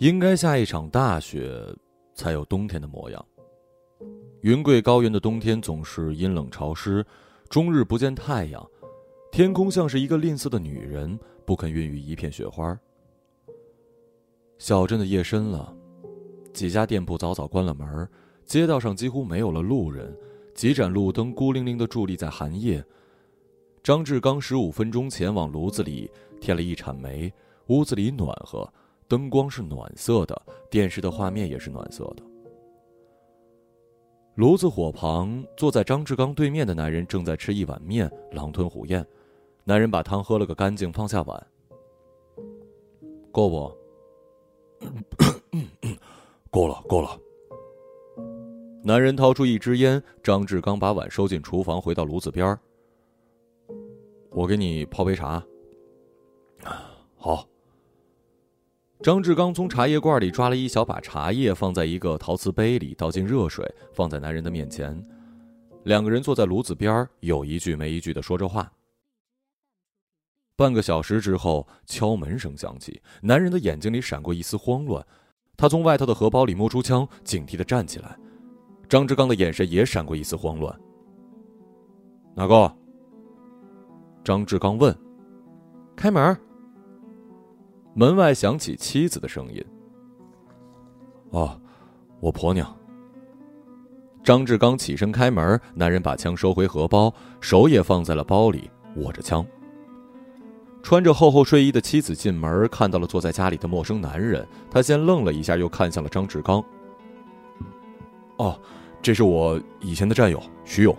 应该下一场大雪，才有冬天的模样。云贵高原的冬天总是阴冷潮湿，终日不见太阳，天空像是一个吝啬的女人，不肯孕育一片雪花。小镇的夜深了，几家店铺早早关了门，街道上几乎没有了路人，几盏路灯孤零零的伫立在寒夜。张志刚十五分钟前往炉子里添了一铲煤，屋子里暖和。灯光是暖色的，电视的画面也是暖色的。炉子火旁，坐在张志刚对面的男人正在吃一碗面，狼吞虎咽。男人把汤喝了个干净，放下碗。够不？够了，够了。男人掏出一支烟，张志刚把碗收进厨房，回到炉子边儿。我给你泡杯茶。好。张志刚从茶叶罐里抓了一小把茶叶，放在一个陶瓷杯里，倒进热水，放在男人的面前。两个人坐在炉子边有一句没一句的说着话。半个小时之后，敲门声响起，男人的眼睛里闪过一丝慌乱，他从外套的荷包里摸出枪，警惕的站起来。张志刚的眼神也闪过一丝慌乱。哪个？张志刚问。开门。门外响起妻子的声音：“哦，我婆娘。”张志刚起身开门，男人把枪收回荷包，手也放在了包里，握着枪。穿着厚厚睡衣的妻子进门，看到了坐在家里的陌生男人，他先愣了一下，又看向了张志刚：“哦，这是我以前的战友徐勇。”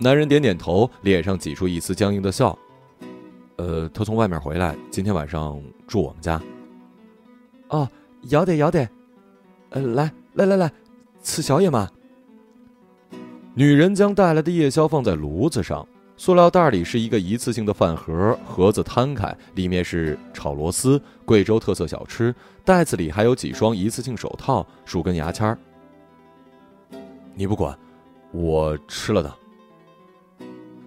男人点点头，脸上挤出一丝僵硬的笑。呃，他从外面回来，今天晚上住我们家。哦，要得要得，呃，来来来来，吃宵夜嘛。女人将带来的夜宵放在炉子上，塑料袋里是一个一次性的饭盒，盒子摊开，里面是炒螺丝，贵州特色小吃。袋子里还有几双一次性手套，数根牙签儿。你不管，我吃了的。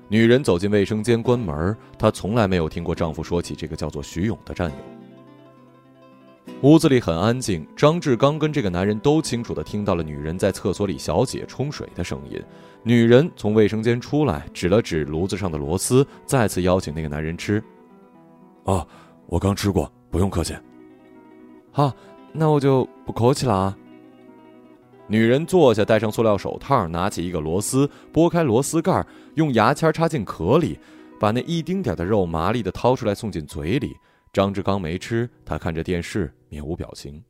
女人走进卫生间，关门。她从来没有听过丈夫说起这个叫做徐勇的战友。屋子里很安静，张志刚跟这个男人都清楚的听到了女人在厕所里小姐冲水的声音。女人从卫生间出来，指了指炉子上的螺丝，再次邀请那个男人吃。啊，我刚吃过，不用客气。好，那我就不客气了啊。女人坐下，戴上塑料手套，拿起一个螺丝，拨开螺丝盖，用牙签插进壳里，把那一丁点的肉麻利的掏出来送进嘴里。张志刚没吃，他看着电视，面无表情。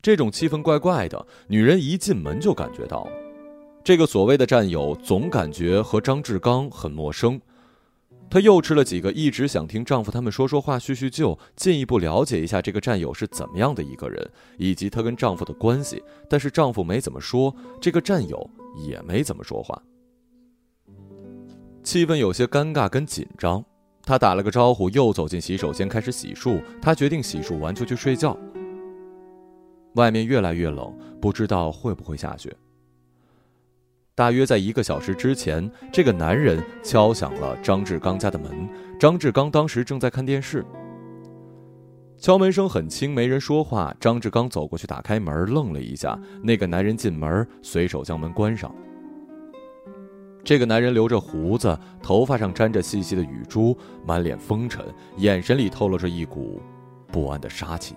这种气氛怪怪的，女人一进门就感觉到，这个所谓的战友总感觉和张志刚很陌生。她又吃了几个，一直想听丈夫他们说说话、叙叙旧，进一步了解一下这个战友是怎么样的一个人，以及她跟丈夫的关系。但是丈夫没怎么说，这个战友也没怎么说话，气氛有些尴尬跟紧张。她打了个招呼，又走进洗手间开始洗漱。她决定洗漱完就去睡觉。外面越来越冷，不知道会不会下雪。大约在一个小时之前，这个男人敲响了张志刚家的门。张志刚当时正在看电视。敲门声很轻，没人说话。张志刚走过去打开门，愣了一下。那个男人进门，随手将门关上。这个男人留着胡子，头发上沾着细细的雨珠，满脸风尘，眼神里透露着一股不安的杀气。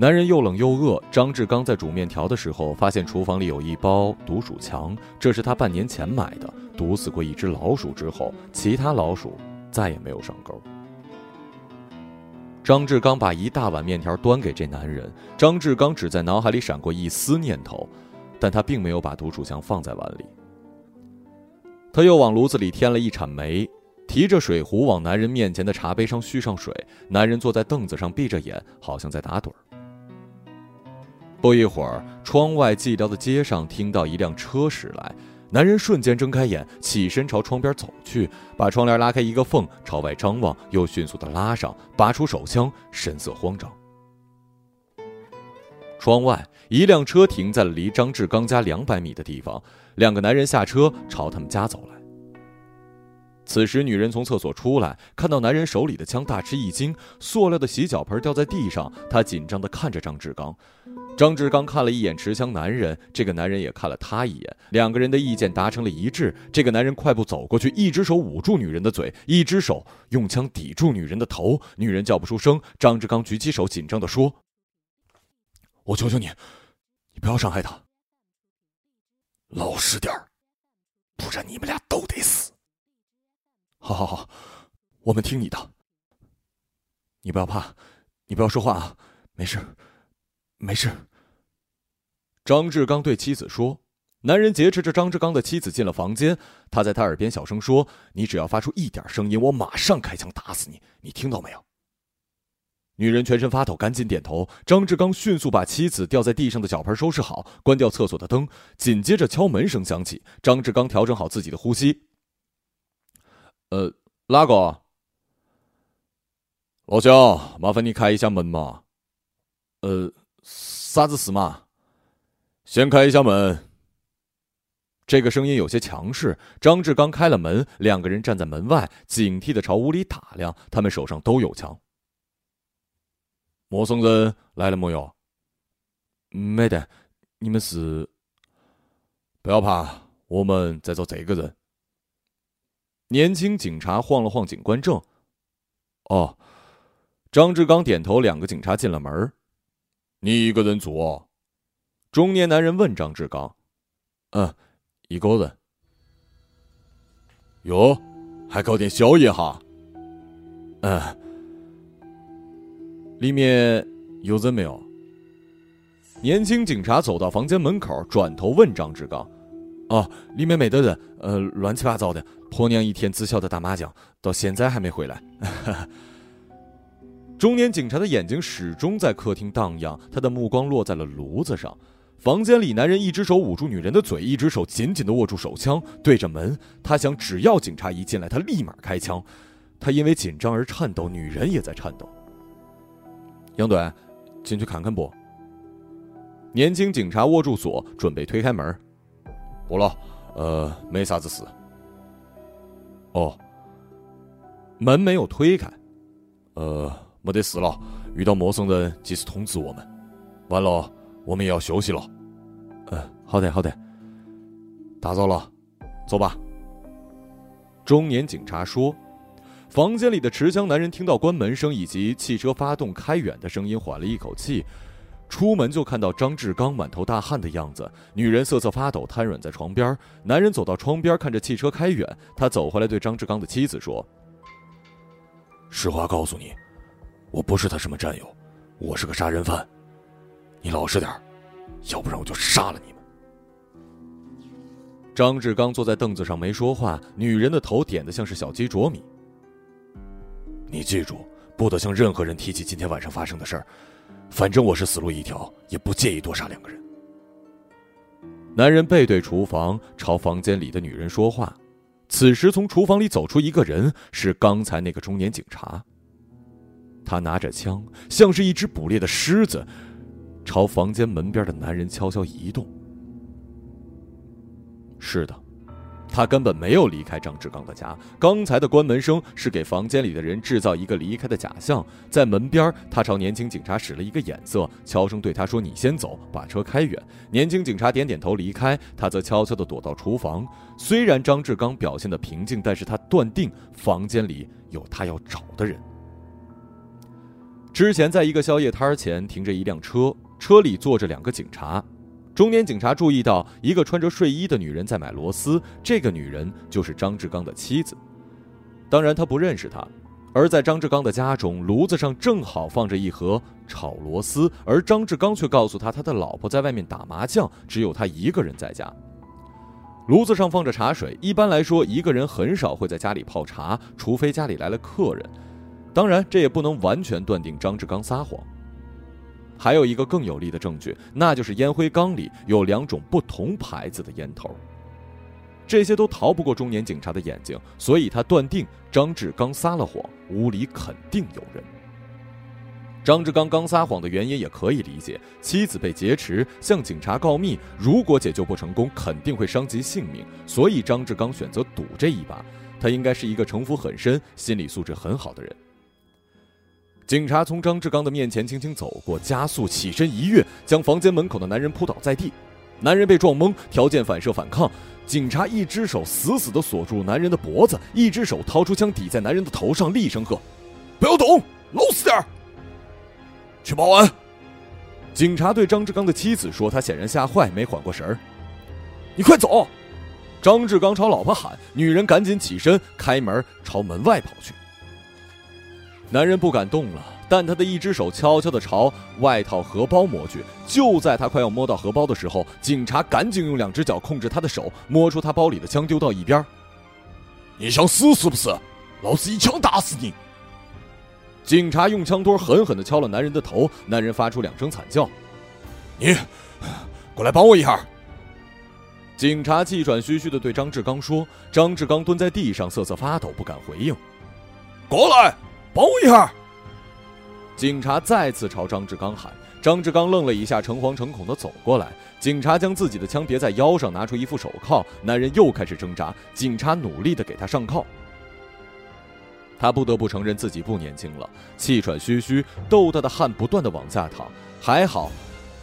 男人又冷又饿。张志刚在煮面条的时候，发现厨房里有一包毒鼠强，这是他半年前买的，毒死过一只老鼠之后，其他老鼠再也没有上钩。张志刚把一大碗面条端给这男人，张志刚只在脑海里闪过一丝念头，但他并没有把毒鼠强放在碗里。他又往炉子里添了一铲煤，提着水壶往男人面前的茶杯上续上水。男人坐在凳子上，闭着眼，好像在打盹儿。不一会儿，窗外寂寥的街上听到一辆车驶来，男人瞬间睁开眼，起身朝窗边走去，把窗帘拉开一个缝，朝外张望，又迅速的拉上，拔出手枪，神色慌张。窗外，一辆车停在了离张志刚家两百米的地方，两个男人下车朝他们家走来。此时，女人从厕所出来，看到男人手里的枪，大吃一惊。塑料的洗脚盆掉在地上，她紧张地看着张志刚。张志刚看了一眼持枪男人，这个男人也看了他一眼，两个人的意见达成了一致。这个男人快步走过去，一只手捂住女人的嘴，一只手用枪抵住女人的头。女人叫不出声。张志刚举起手，紧张地说：“我求求你，你不要伤害他，老实点儿，不然你们俩都得死。”好好好，我们听你的。你不要怕，你不要说话啊，没事，没事。张志刚对妻子说。男人劫持着张志刚的妻子进了房间，他在他耳边小声说：“你只要发出一点声音，我马上开枪打死你，你听到没有？”女人全身发抖，赶紧点头。张志刚迅速把妻子掉在地上的脚盆收拾好，关掉厕所的灯，紧接着敲门声响起。张志刚调整好自己的呼吸。呃，哪个？老乡，麻烦你开一下门嘛。呃，啥子事嘛？先开一下门。这个声音有些强势。张志刚开了门，两个人站在门外，警惕的朝屋里打量。他们手上都有枪。陌生人来了没有？没得。你们是？不要怕，我们在找这个人。年轻警察晃了晃警官证，哦，张志刚点头。两个警察进了门。你一个人住？哦？中年男人问张志刚：“嗯，一个人。哟，还搞点宵夜哈？嗯，里面有人没有？”年轻警察走到房间门口，转头问张志刚。哦，里面没得人，呃，乱七八糟的。婆娘一天只晓得打麻将，到现在还没回来。中年警察的眼睛始终在客厅荡漾，他的目光落在了炉子上。房间里，男人一只手捂住女人的嘴，一只手紧紧的握住手枪，对着门。他想，只要警察一进来，他立马开枪。他因为紧张而颤抖，女人也在颤抖。杨队，进去看看不？年轻警察握住锁，准备推开门。不了，呃，没啥子事。哦，门没有推开，呃，没得事了。遇到陌生人及时通知我们。完了，我们也要休息了。嗯，好的，好的。打扰了，走吧。中年警察说。房间里的持枪男人听到关门声以及汽车发动开远的声音，缓了一口气。出门就看到张志刚满头大汗的样子，女人瑟瑟发抖，瘫软在床边。男人走到窗边，看着汽车开远，他走回来对张志刚的妻子说：“实话告诉你，我不是他什么战友，我是个杀人犯，你老实点要不然我就杀了你们。”张志刚坐在凳子上没说话，女人的头点得像是小鸡啄米。你记住，不得向任何人提起今天晚上发生的事儿。反正我是死路一条，也不介意多杀两个人。男人背对厨房，朝房间里的女人说话。此时，从厨房里走出一个人，是刚才那个中年警察。他拿着枪，像是一只捕猎的狮子，朝房间门边的男人悄悄移动。是的。他根本没有离开张志刚的家，刚才的关门声是给房间里的人制造一个离开的假象。在门边，他朝年轻警察使了一个眼色，悄声对他说：“你先走，把车开远。”年轻警察点点头离开，他则悄悄地躲到厨房。虽然张志刚表现的平静，但是他断定房间里有他要找的人。之前，在一个宵夜摊前停着一辆车，车里坐着两个警察。中年警察注意到一个穿着睡衣的女人在买螺丝，这个女人就是张志刚的妻子。当然，他不认识她。而在张志刚的家中，炉子上正好放着一盒炒螺丝，而张志刚却告诉他，他的老婆在外面打麻将，只有他一个人在家。炉子上放着茶水，一般来说，一个人很少会在家里泡茶，除非家里来了客人。当然，这也不能完全断定张志刚撒谎。还有一个更有力的证据，那就是烟灰缸里有两种不同牌子的烟头。这些都逃不过中年警察的眼睛，所以他断定张志刚撒了谎，屋里肯定有人。张志刚刚撒谎的原因也可以理解，妻子被劫持，向警察告密，如果解救不成功，肯定会伤及性命，所以张志刚选择赌这一把。他应该是一个城府很深、心理素质很好的人。警察从张志刚的面前轻轻走过，加速起身一跃，将房间门口的男人扑倒在地。男人被撞懵，条件反射反抗。警察一只手死死地锁住男人的脖子，一只手掏出枪抵在男人的头上，厉声喝：“不要动，老实点儿去报案。”警察对张志刚的妻子说：“他显然吓坏，没缓过神儿。”你快走！张志刚朝老婆喊，女人赶紧起身开门朝门外跑去。男人不敢动了，但他的一只手悄悄地朝外套荷包摸去。就在他快要摸到荷包的时候，警察赶紧用两只脚控制他的手，摸出他包里的枪丢到一边。你想死是不是？老子一枪打死你！警察用枪托狠狠地敲了男人的头，男人发出两声惨叫。你，过来帮我一下。警察气喘吁吁地对张志刚说：“张志刚蹲在地上，瑟瑟发抖，不敢回应。”过来，帮我一下！警察再次朝张志刚喊。张志刚愣了一下，诚惶诚恐地走过来。警察将自己的枪别在腰上，拿出一副手铐。男人又开始挣扎，警察努力地给他上铐。他不得不承认自己不年轻了，气喘吁吁，豆大的汗不断地往下淌。还好，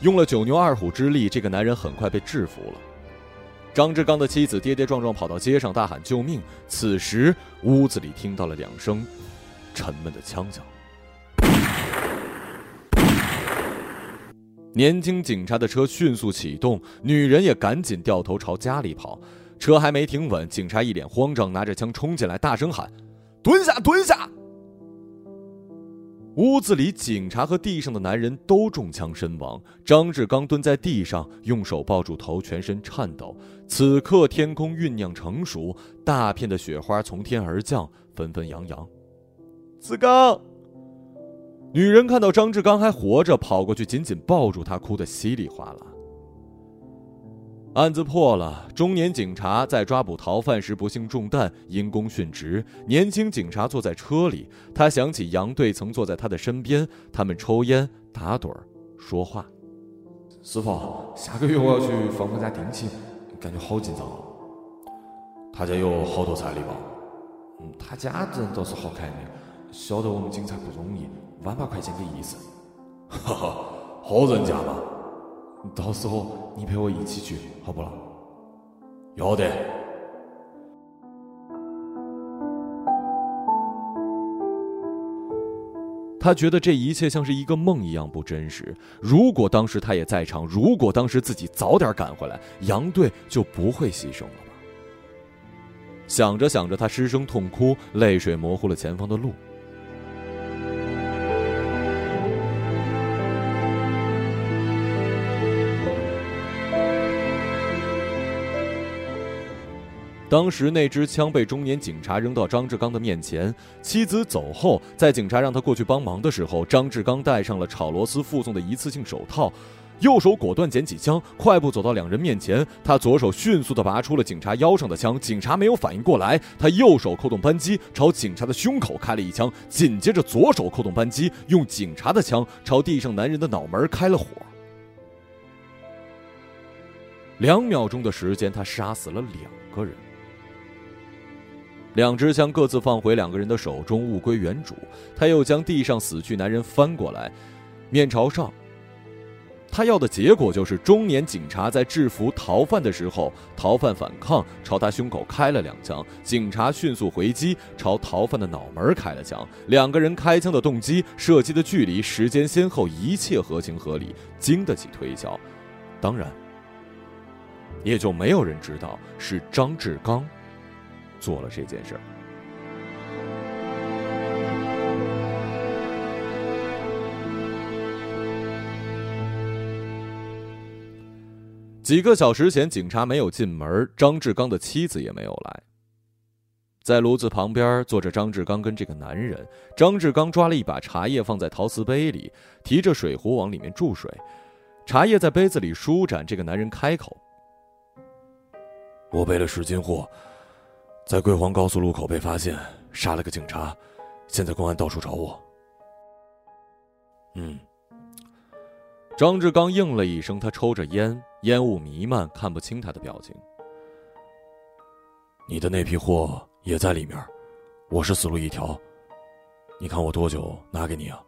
用了九牛二虎之力，这个男人很快被制服了。张志刚的妻子跌跌撞撞跑到街上，大喊救命。此时，屋子里听到了两声沉闷的枪响。年轻警察的车迅速启动，女人也赶紧掉头朝家里跑。车还没停稳，警察一脸慌张，拿着枪冲进来，大声喊：“蹲下，蹲下！”屋子里，警察和地上的男人都中枪身亡。张志刚蹲在地上，用手抱住头，全身颤抖。此刻，天空酝酿成熟，大片的雪花从天而降，纷纷扬扬。志刚，女人看到张志刚还活着，跑过去紧紧抱住他，哭得稀里哗啦。案子破了，中年警察在抓捕逃犯时不幸中弹，因公殉职。年轻警察坐在车里，他想起杨队曾坐在他的身边，他们抽烟、打盹儿、说话。师傅，下个月我要去芳芳家定亲，感觉好紧张。他家有好多彩礼吧？嗯，他家人倒是好看的，晓得我们警察不容易，万把块钱给意思。哈哈，好人家嘛。到时候你陪我一起去，好不啦？要得。他觉得这一切像是一个梦一样不真实。如果当时他也在场，如果当时自己早点赶回来，杨队就不会牺牲了吧？想着想着，他失声痛哭，泪水模糊了前方的路。当时那支枪被中年警察扔到张志刚的面前，妻子走后，在警察让他过去帮忙的时候，张志刚戴上了炒螺丝附送的一次性手套，右手果断捡起枪，快步走到两人面前，他左手迅速地拔出了警察腰上的枪，警察没有反应过来，他右手扣动扳机，朝警察的胸口开了一枪，紧接着左手扣动扳机，用警察的枪朝地上男人的脑门开了火。两秒钟的时间，他杀死了两个人。两支枪各自放回两个人的手中，物归原主。他又将地上死去男人翻过来，面朝上。他要的结果就是，中年警察在制服逃犯的时候，逃犯反抗，朝他胸口开了两枪，警察迅速回击，朝逃犯的脑门开了枪。两个人开枪的动机、射击的距离、时间先后，一切合情合理，经得起推敲。当然，也就没有人知道是张志刚。做了这件事儿。几个小时前，警察没有进门，张志刚的妻子也没有来。在炉子旁边坐着张志刚跟这个男人。张志刚抓了一把茶叶放在陶瓷杯里，提着水壶往里面注水。茶叶在杯子里舒展。这个男人开口：“我背了十斤货。”在桂黄高速路口被发现，杀了个警察，现在公安到处找我。嗯，张志刚应了一声，他抽着烟，烟雾弥漫，看不清他的表情。你的那批货也在里面，我是死路一条。你看我多久拿给你啊？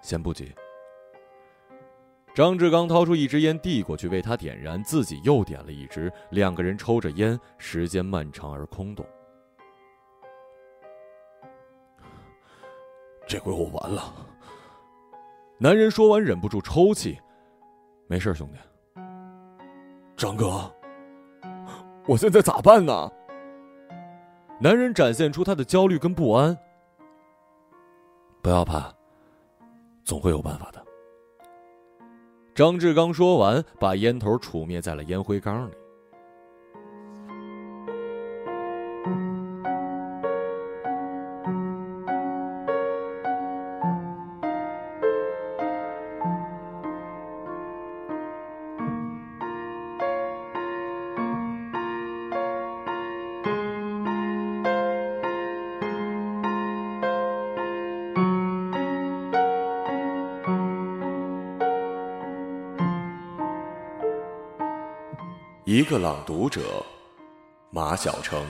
先不急。张志刚掏出一支烟递过去，为他点燃，自己又点了一支。两个人抽着烟，时间漫长而空洞。这回我完了。男人说完，忍不住抽泣。没事，兄弟。张哥，我现在咋办呢？男人展现出他的焦虑跟不安。不要怕，总会有办法的。张志刚说完，把烟头杵灭在了烟灰缸里。一个朗读者，马晓成。